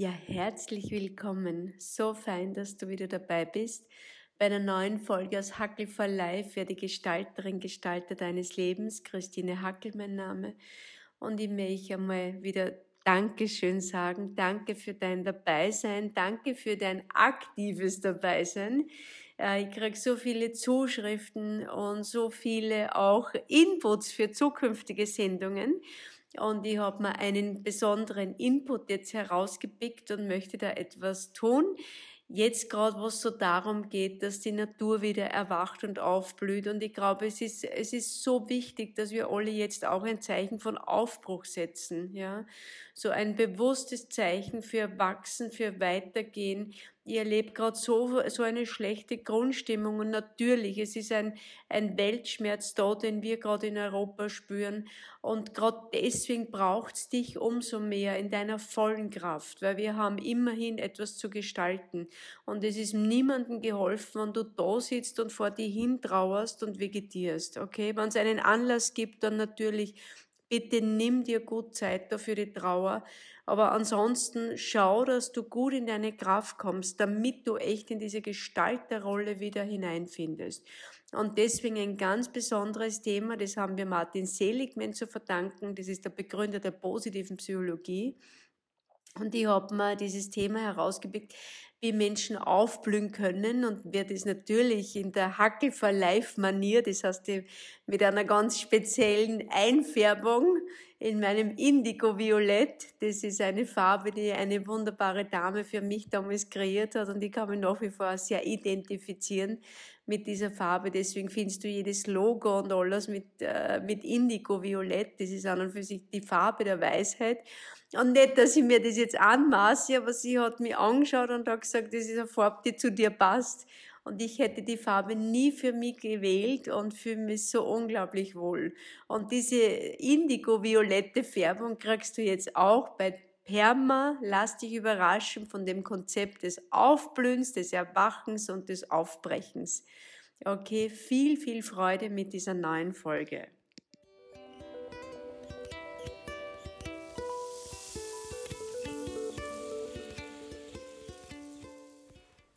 Ja, herzlich willkommen. So fein, dass du wieder dabei bist bei einer neuen Folge aus Hackel for Life. Wer die Gestalterin, Gestalter deines Lebens, Christine Hackel mein Name. Und ich möchte einmal wieder Dankeschön sagen. Danke für dein Dabeisein. Danke für dein aktives Dabeisein. Ich kriege so viele Zuschriften und so viele auch Inputs für zukünftige Sendungen. Und ich habe mir einen besonderen Input jetzt herausgepickt und möchte da etwas tun. Jetzt gerade, wo es so darum geht, dass die Natur wieder erwacht und aufblüht. Und ich glaube, es ist, es ist so wichtig, dass wir alle jetzt auch ein Zeichen von Aufbruch setzen. Ja, so ein bewusstes Zeichen für Wachsen, für Weitergehen, ihr erlebt gerade so, so eine schlechte Grundstimmung und natürlich, es ist ein, ein Weltschmerz da, den wir gerade in Europa spüren und gerade deswegen braucht's dich umso mehr in deiner vollen Kraft, weil wir haben immerhin etwas zu gestalten und es ist niemandem geholfen, wenn du da sitzt und vor dir hintrauerst und vegetierst, okay? Wenn es einen Anlass gibt, dann natürlich Bitte nimm dir gut Zeit dafür die Trauer. Aber ansonsten schau, dass du gut in deine Kraft kommst, damit du echt in diese Gestalterrolle wieder hineinfindest. Und deswegen ein ganz besonderes Thema, das haben wir Martin Seligman zu verdanken. Das ist der Begründer der positiven Psychologie. Und ich habe mir dieses Thema herausgepickt, wie Menschen aufblühen können und werde es natürlich in der Hackel for Life Manier, das heißt mit einer ganz speziellen Einfärbung in meinem Indigo Violett. Das ist eine Farbe, die eine wunderbare Dame für mich damals kreiert hat und ich kann mich nach wie vor sehr identifizieren mit dieser Farbe. Deswegen findest du jedes Logo und alles mit, äh, mit Indigo Violett. Das ist an und für sich die Farbe der Weisheit. Und nicht, dass ich mir das jetzt anmaße, aber sie hat mich angeschaut und hat gesagt, das ist eine Farbe, die zu dir passt. Und ich hätte die Farbe nie für mich gewählt und fühle mich so unglaublich wohl. Und diese indigo-violette Färbung kriegst du jetzt auch bei Perma. Lass dich überraschen von dem Konzept des Aufblühens, des Erwachens und des Aufbrechens. Okay, viel, viel Freude mit dieser neuen Folge.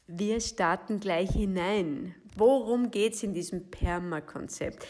Wir starten gleich hinein. Worum geht's in diesem Perma-Konzept?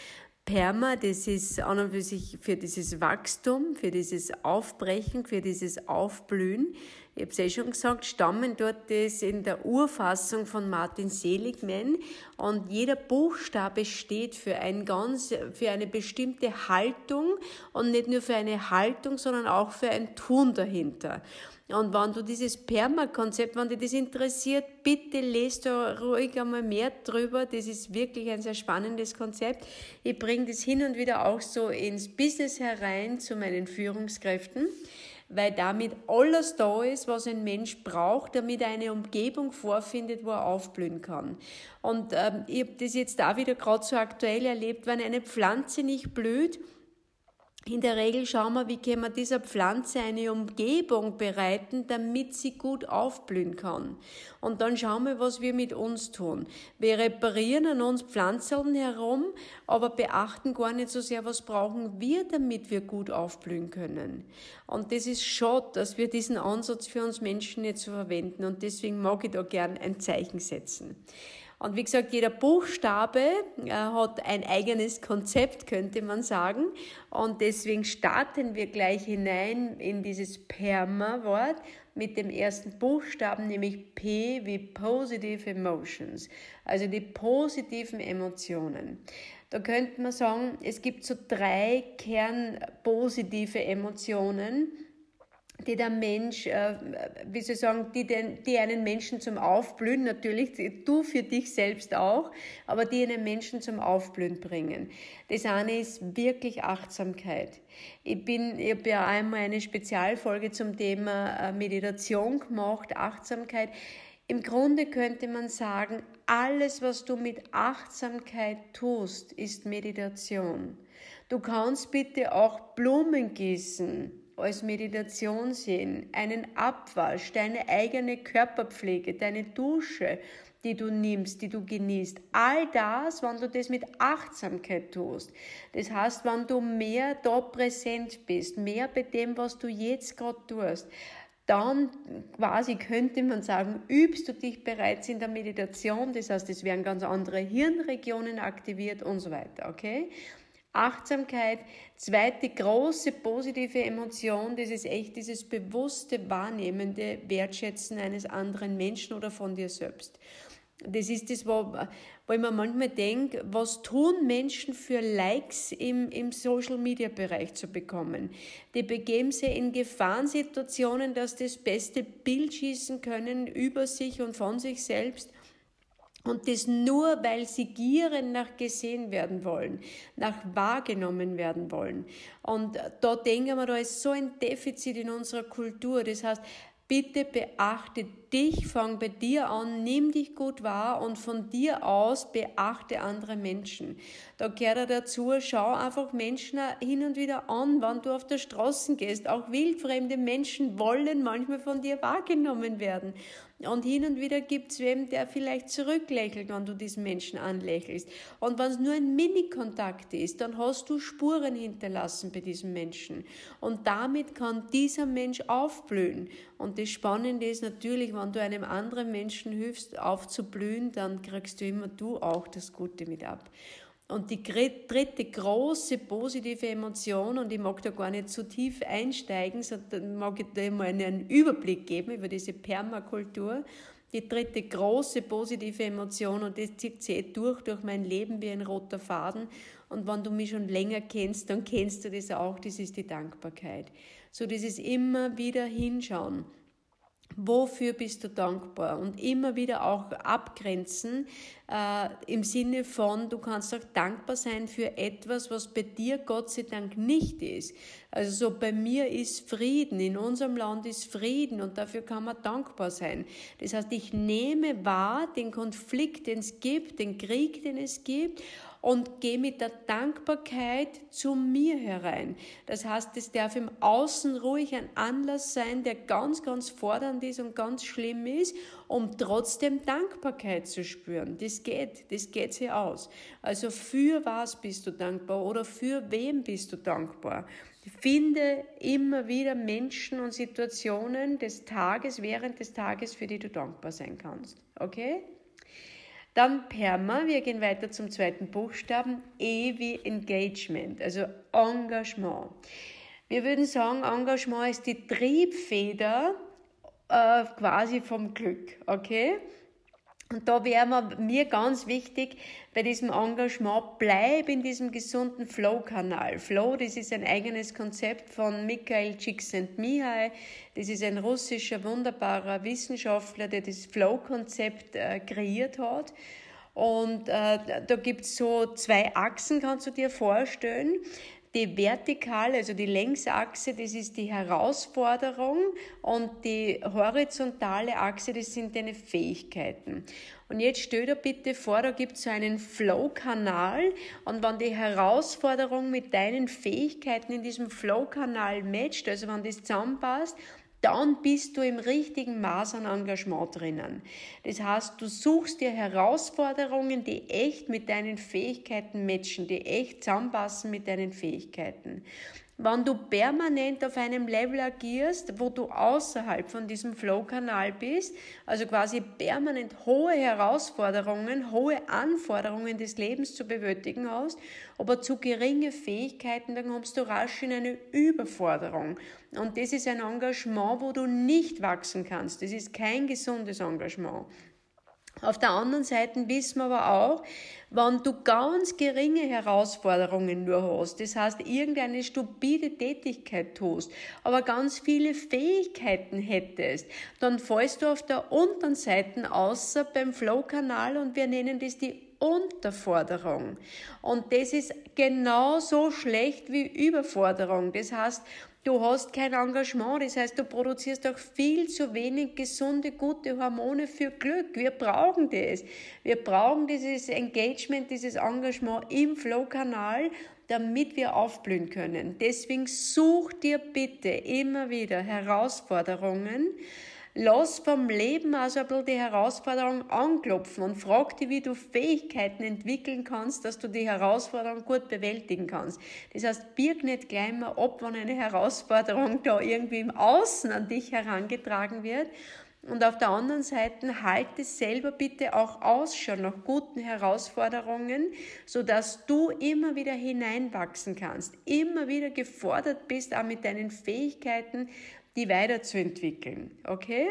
Perma, das ist an und für sich für dieses Wachstum, für dieses Aufbrechen, für dieses Aufblühen. Ich habe es eh schon gesagt, stammen dort das in der Urfassung von Martin Seligman und jeder Buchstabe steht für ein ganz, für eine bestimmte Haltung und nicht nur für eine Haltung, sondern auch für ein Tun dahinter. Und wenn du dieses Perma-Konzept, wenn dich das interessiert, bitte lest da ruhig einmal mehr drüber. Das ist wirklich ein sehr spannendes Konzept. Ich bringe das hin und wieder auch so ins Business herein zu meinen Führungskräften weil damit alles da ist, was ein Mensch braucht, damit er eine Umgebung vorfindet, wo er aufblühen kann. Und ähm, ich habe das jetzt da wieder gerade so aktuell erlebt, wenn eine Pflanze nicht blüht, in der Regel schauen wir, wie können wir dieser Pflanze eine Umgebung bereiten, damit sie gut aufblühen kann. Und dann schauen wir, was wir mit uns tun. Wir reparieren an uns Pflanzeln herum, aber beachten gar nicht so sehr, was brauchen wir, damit wir gut aufblühen können. Und das ist schade, dass wir diesen Ansatz für uns Menschen nicht so verwenden. Und deswegen mag ich da gern ein Zeichen setzen. Und wie gesagt, jeder Buchstabe äh, hat ein eigenes Konzept, könnte man sagen. Und deswegen starten wir gleich hinein in dieses Perma-Wort mit dem ersten Buchstaben, nämlich P wie Positive Emotions, also die positiven Emotionen. Da könnte man sagen, es gibt so drei kernpositive Emotionen die der Mensch, äh, wie soll ich sagen, die, den, die einen Menschen zum Aufblühen, natürlich du für dich selbst auch, aber die einen Menschen zum Aufblühen bringen. Das eine ist wirklich Achtsamkeit. Ich bin, ich habe ja einmal eine Spezialfolge zum Thema äh, Meditation gemacht, Achtsamkeit. Im Grunde könnte man sagen, alles, was du mit Achtsamkeit tust, ist Meditation. Du kannst bitte auch Blumen gießen als Meditation sehen, einen Abwasch, deine eigene Körperpflege, deine Dusche, die du nimmst, die du genießt. All das, wenn du das mit Achtsamkeit tust. Das heißt, wenn du mehr da präsent bist, mehr bei dem, was du jetzt gerade tust, dann quasi könnte man sagen, übst du dich bereits in der Meditation, das heißt, es werden ganz andere Hirnregionen aktiviert und so weiter, okay? Achtsamkeit, zweite große positive Emotion, das ist echt dieses bewusste, wahrnehmende Wertschätzen eines anderen Menschen oder von dir selbst. Das ist das, wo, wo ich mir manchmal denke, was tun Menschen für Likes im, im Social-Media-Bereich zu bekommen? Die begeben sich in Gefahrensituationen, dass das beste Bild schießen können über sich und von sich selbst. Und das nur, weil sie gieren nach gesehen werden wollen, nach wahrgenommen werden wollen. Und da denken wir, da ist so ein Defizit in unserer Kultur. Das heißt, bitte beachte dich, fang bei dir an, nimm dich gut wahr und von dir aus beachte andere Menschen. Da gehört er dazu, schau einfach Menschen hin und wieder an, wann du auf der Straße gehst. Auch wildfremde Menschen wollen manchmal von dir wahrgenommen werden. Und hin und wieder gibt es wem, der vielleicht zurücklächelt, wenn du diesen Menschen anlächelst. Und wenn es nur ein Mini-Kontakt ist, dann hast du Spuren hinterlassen bei diesem Menschen. Und damit kann dieser Mensch aufblühen. Und das Spannende ist natürlich, wenn du einem anderen Menschen hilfst, aufzublühen, dann kriegst du immer du auch das Gute mit ab. Und die dritte große positive Emotion, und ich mag da gar nicht zu tief einsteigen, sondern mag ich da mal einen Überblick geben über diese Permakultur. Die dritte große positive Emotion, und das zieht sich eh durch, durch mein Leben wie ein roter Faden. Und wenn du mich schon länger kennst, dann kennst du das auch, das ist die Dankbarkeit. So dieses immer wieder hinschauen Wofür bist du dankbar? Und immer wieder auch abgrenzen äh, im Sinne von, du kannst auch dankbar sein für etwas, was bei dir Gott sei Dank nicht ist. Also so bei mir ist Frieden, in unserem Land ist Frieden und dafür kann man dankbar sein. Das heißt, ich nehme wahr den Konflikt, den es gibt, den Krieg, den es gibt und gehe mit der Dankbarkeit zu mir herein. Das heißt, es darf im Außen ruhig ein Anlass sein, der ganz, ganz fordernd ist und ganz schlimm ist, um trotzdem Dankbarkeit zu spüren. Das geht, das geht sich aus. Also für was bist du dankbar oder für wem bist du dankbar? Finde immer wieder Menschen und Situationen des Tages, während des Tages, für die du dankbar sein kannst. Okay? Dann Perma, wir gehen weiter zum zweiten Buchstaben, E wie Engagement, also Engagement. Wir würden sagen, Engagement ist die Triebfeder äh, quasi vom Glück, okay? Und da wäre mir ganz wichtig, bei diesem Engagement, bleib in diesem gesunden Flow-Kanal. Flow, das ist ein eigenes Konzept von Mikhail Csikszentmihalyi. Das ist ein russischer, wunderbarer Wissenschaftler, der das Flow-Konzept äh, kreiert hat. Und äh, da gibt's so zwei Achsen, kannst du dir vorstellen. Die vertikale, also die Längsachse, das ist die Herausforderung und die horizontale Achse, das sind deine Fähigkeiten. Und jetzt stell dir bitte vor, da gibt es so einen Flow-Kanal und wenn die Herausforderung mit deinen Fähigkeiten in diesem Flow-Kanal matcht, also wenn das zusammenpasst, dann bist du im richtigen Maß an Engagement drinnen. Das heißt, du suchst dir Herausforderungen, die echt mit deinen Fähigkeiten matchen, die echt zusammenpassen mit deinen Fähigkeiten. Wenn du permanent auf einem Level agierst, wo du außerhalb von diesem Flow-Kanal bist, also quasi permanent hohe Herausforderungen, hohe Anforderungen des Lebens zu bewältigen hast, aber zu geringe Fähigkeiten, dann kommst du rasch in eine Überforderung. Und das ist ein Engagement, wo du nicht wachsen kannst. Das ist kein gesundes Engagement. Auf der anderen Seite wissen wir aber auch, wenn du ganz geringe Herausforderungen nur hast, das heißt irgendeine stupide Tätigkeit tust, aber ganz viele Fähigkeiten hättest, dann fallst du auf der unteren Seite außer beim Flow-Kanal und wir nennen das die Unterforderung. Und das ist genauso schlecht wie Überforderung. Das heißt, Du hast kein Engagement, das heißt, du produzierst auch viel zu wenig gesunde, gute Hormone für Glück. Wir brauchen das. Wir brauchen dieses Engagement, dieses Engagement im Flow-Kanal, damit wir aufblühen können. Deswegen such dir bitte immer wieder Herausforderungen, Lass vom Leben also ein bisschen die Herausforderung anklopfen und frag dich, wie du Fähigkeiten entwickeln kannst, dass du die Herausforderung gut bewältigen kannst. Das heißt, birg nicht gleich mal ab, wenn eine Herausforderung da irgendwie im Außen an dich herangetragen wird, und auf der anderen Seite halte selber bitte auch Ausschau nach guten Herausforderungen, so dass du immer wieder hineinwachsen kannst, immer wieder gefordert bist, auch mit deinen Fähigkeiten, die weiterzuentwickeln. Okay?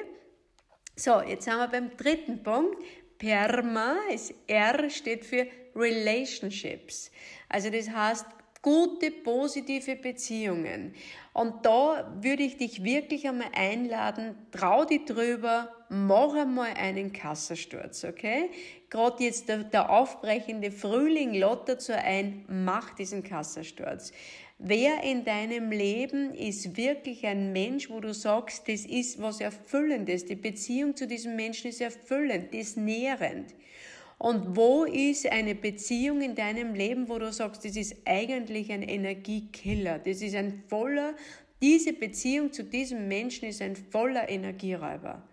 So, jetzt sind wir beim dritten Punkt. PERMA, ist R steht für Relationships. Also das heißt gute, positive Beziehungen. Und da würde ich dich wirklich einmal einladen, trau dich drüber, mach einmal einen Kassasturz, okay? Gerade jetzt der, der aufbrechende Frühling lädt dazu ein, mach diesen Kassasturz. Wer in deinem Leben ist wirklich ein Mensch, wo du sagst, das ist was Erfüllendes, die Beziehung zu diesem Menschen ist erfüllend, ist nährend. Und wo ist eine Beziehung in deinem Leben, wo du sagst, das ist eigentlich ein Energiekiller, das ist ein voller, diese Beziehung zu diesem Menschen ist ein voller Energieräuber.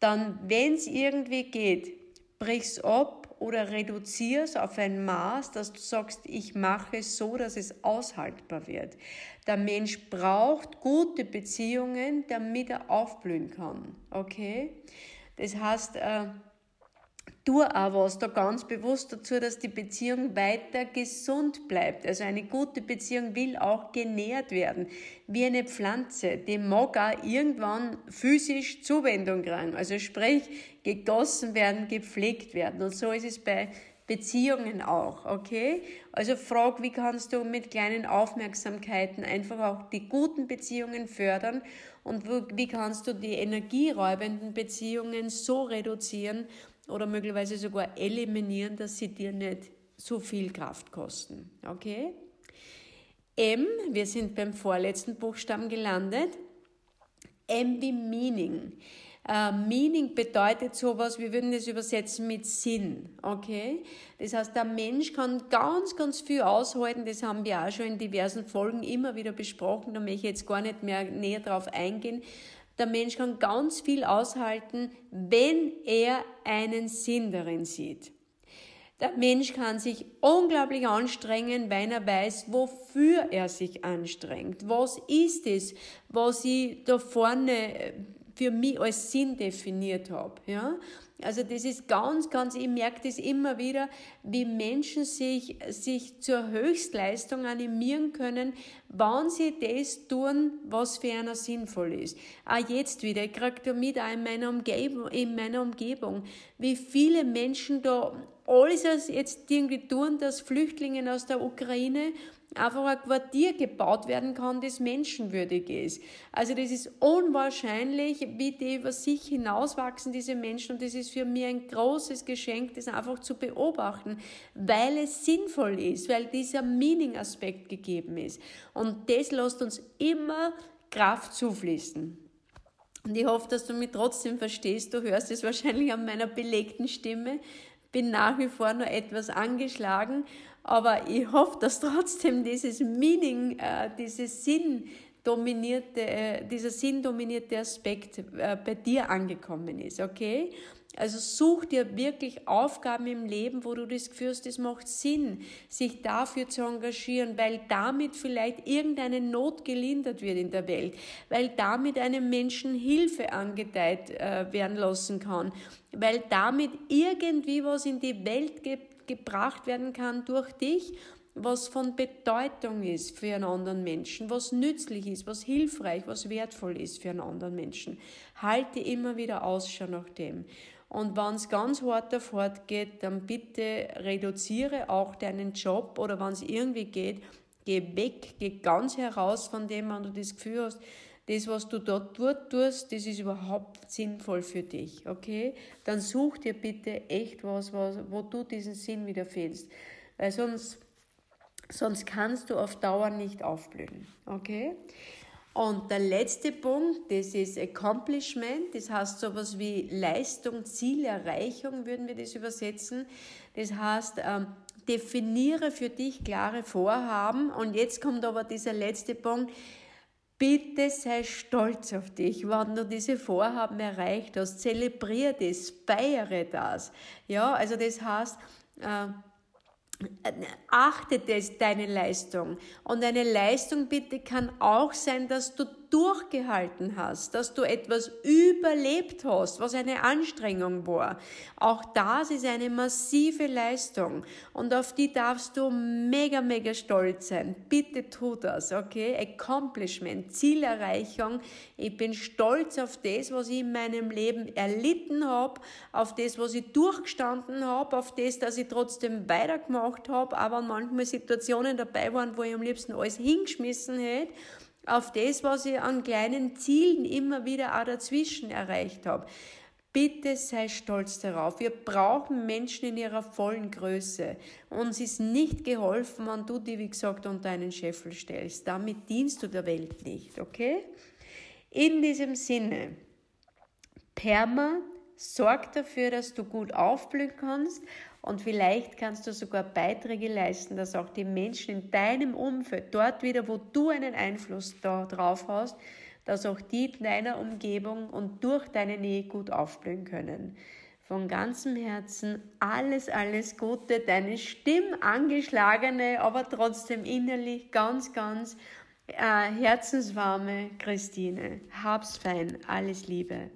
Dann, wenn es irgendwie geht, brich's ab oder reduzier's auf ein Maß, dass du sagst, ich mache es so, dass es aushaltbar wird. Der Mensch braucht gute Beziehungen, damit er aufblühen kann. Okay? Das heißt, äh, tu auch was da ganz bewusst dazu, dass die Beziehung weiter gesund bleibt. Also eine gute Beziehung will auch genährt werden, wie eine Pflanze. Die mag auch irgendwann physisch Zuwendung kriegen. Also sprich, gegossen werden, gepflegt werden. Und so ist es bei Beziehungen auch, okay? Also frag, wie kannst du mit kleinen Aufmerksamkeiten einfach auch die guten Beziehungen fördern und wie kannst du die energieräubenden Beziehungen so reduzieren, oder möglicherweise sogar eliminieren, dass sie dir nicht so viel Kraft kosten. Okay? M, wir sind beim vorletzten Buchstaben gelandet. M wie Meaning. Uh, Meaning bedeutet sowas, wir würden das übersetzen mit Sinn, okay? Das heißt, der Mensch kann ganz, ganz viel aushalten, das haben wir auch schon in diversen Folgen immer wieder besprochen, da möchte ich jetzt gar nicht mehr näher drauf eingehen, der Mensch kann ganz viel aushalten, wenn er einen Sinn darin sieht. Der Mensch kann sich unglaublich anstrengen, weil er weiß, wofür er sich anstrengt. Was ist es, was ich da vorne für mich als Sinn definiert habe. Ja? Also das ist ganz, ganz, ich merke das immer wieder, wie Menschen sich, sich zur Höchstleistung animieren können, wann sie das tun, was für einer sinnvoll ist. Auch jetzt wieder, ich kriege da mit auch in meiner Umgebung, in meiner Umgebung, wie viele Menschen da alles jetzt irgendwie tun, dass Flüchtlinge aus der Ukraine einfach ein Quartier gebaut werden kann, das menschenwürdig ist. Also das ist unwahrscheinlich, wie die über sich hinauswachsen, diese Menschen. Und das ist für mich ein großes Geschenk, das einfach zu beobachten, weil es sinnvoll ist, weil dieser Meaning-Aspekt gegeben ist. Und das lässt uns immer Kraft zufließen. Und ich hoffe, dass du mich trotzdem verstehst. Du hörst es wahrscheinlich an meiner belegten Stimme. Bin nach wie vor nur etwas angeschlagen, aber ich hoffe, dass trotzdem dieses Meaning, äh, dieses Sinn dominierte, äh, dieser sinndominierte Aspekt äh, bei dir angekommen ist, okay? Also such dir wirklich Aufgaben im Leben, wo du das Gefühl hast, es macht Sinn, sich dafür zu engagieren, weil damit vielleicht irgendeine Not gelindert wird in der Welt, weil damit einem Menschen Hilfe angedeiht äh, werden lassen kann, weil damit irgendwie was in die Welt gibt, gebracht werden kann durch dich, was von Bedeutung ist für einen anderen Menschen, was nützlich ist, was hilfreich, was wertvoll ist für einen anderen Menschen. Halte immer wieder Ausschau nach dem. Und wenn es ganz hart davor geht, dann bitte reduziere auch deinen Job oder wenn es irgendwie geht, geh weg, geh ganz heraus von dem, wenn du das Gefühl hast, das, was du dort tust, das ist überhaupt sinnvoll für dich, okay? Dann such dir bitte echt was, was wo du diesen Sinn wieder findest. Weil sonst, sonst kannst du auf Dauer nicht aufblühen, okay? Und der letzte Punkt, das ist Accomplishment, das heißt sowas wie Leistung, Zielerreichung, würden wir das übersetzen. Das heißt, ähm, definiere für dich klare Vorhaben. Und jetzt kommt aber dieser letzte Punkt, Bitte sei stolz auf dich, wenn du diese Vorhaben erreicht hast. Zelebriere das, feiere das. Ja, also das heißt, äh, achte das, deine Leistung. Und eine Leistung bitte kann auch sein, dass du durchgehalten hast, dass du etwas überlebt hast, was eine Anstrengung war. Auch das ist eine massive Leistung und auf die darfst du mega, mega stolz sein. Bitte tu das, okay? Accomplishment, Zielerreichung. Ich bin stolz auf das, was ich in meinem Leben erlitten habe, auf das, was ich durchgestanden habe, auf das, dass ich trotzdem weitergemacht habe, aber manchmal Situationen dabei waren, wo ich am liebsten alles hingeschmissen hätte auf das, was ich an kleinen Zielen immer wieder auch dazwischen erreicht habe. Bitte sei stolz darauf. Wir brauchen Menschen in ihrer vollen Größe. Uns ist nicht geholfen, wenn du die, wie gesagt, unter einen Scheffel stellst. Damit dienst du der Welt nicht, okay? In diesem Sinne, Perma sorgt dafür, dass du gut aufblühen kannst und vielleicht kannst du sogar Beiträge leisten, dass auch die Menschen in deinem Umfeld, dort wieder, wo du einen Einfluss da drauf hast, dass auch die in deiner Umgebung und durch deine Nähe gut aufblühen können. Von ganzem Herzen alles, alles Gute, deine stimmangeschlagene, aber trotzdem innerlich ganz, ganz äh, herzenswarme Christine. Hab's fein, alles Liebe.